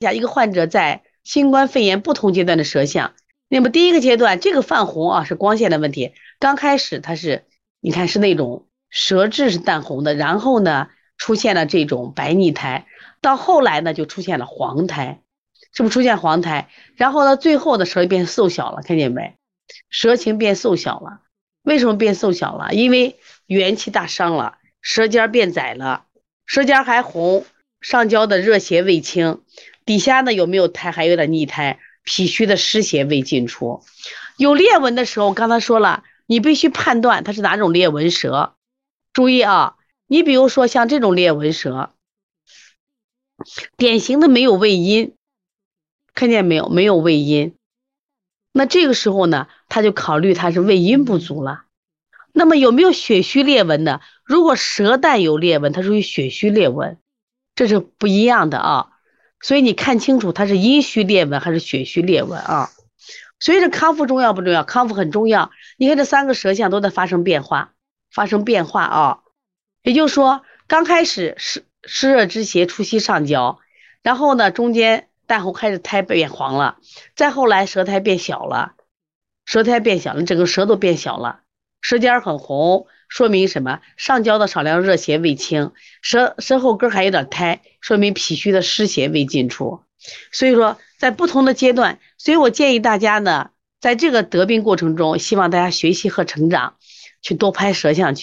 下一个患者在新冠肺炎不同阶段的舌象。那么第一个阶段，这个泛红啊是光线的问题。刚开始它是，你看是那种舌质是淡红的，然后呢出现了这种白腻苔，到后来呢就出现了黄苔，是不是出现黄苔？然后呢最后的舌变瘦小了，看见没？舌形变瘦小了。为什么变瘦小了？因为元气大伤了，舌尖变窄了，舌尖还红，上焦的热邪未清，底下呢有没有苔？还有点腻苔，脾虚的湿邪未尽出。有裂纹的时候，刚才说了，你必须判断它是哪种裂纹舌。注意啊，你比如说像这种裂纹舌，典型的没有胃阴，看见没有？没有胃阴。那这个时候呢，他就考虑他是胃阴不足了。那么有没有血虚裂纹呢？如果舌淡有裂纹，它属于血虚裂纹，这是不一样的啊。所以你看清楚它是阴虚裂纹还是血虚裂纹啊。所以这康复重要不重要？康复很重要。你看这三个舌象都在发生变化，发生变化啊。也就是说，刚开始湿湿热之邪出息上焦，然后呢中间。淡红开始苔变黄了，再后来舌苔变小了，舌苔变小了，整个舌头变小了，舌尖很红，说明什么？上焦的少量热邪未清，舌舌后根还有点苔，说明脾虚的湿邪未进出。所以说，在不同的阶段，所以我建议大家呢，在这个得病过程中，希望大家学习和成长，去多拍舌象去。